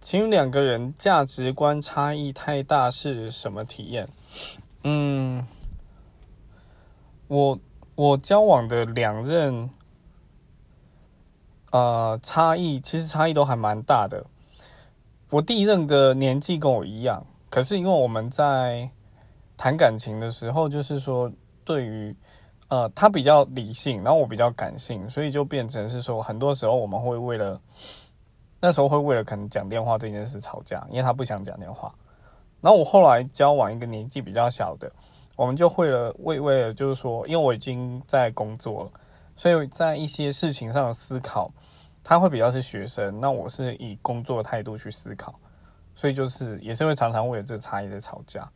请两个人价值观差异太大是什么体验？嗯，我我交往的两任，呃，差异其实差异都还蛮大的。我第一任的年纪跟我一样，可是因为我们在谈感情的时候，就是说对于呃他比较理性，然后我比较感性，所以就变成是说很多时候我们会为了。那时候会为了可能讲电话这件事吵架，因为他不想讲电话。然后我后来交往一个年纪比较小的，我们就会了为为了就是说，因为我已经在工作了，所以在一些事情上的思考，他会比较是学生，那我是以工作态度去思考，所以就是也是会常常为了这个差异在吵架。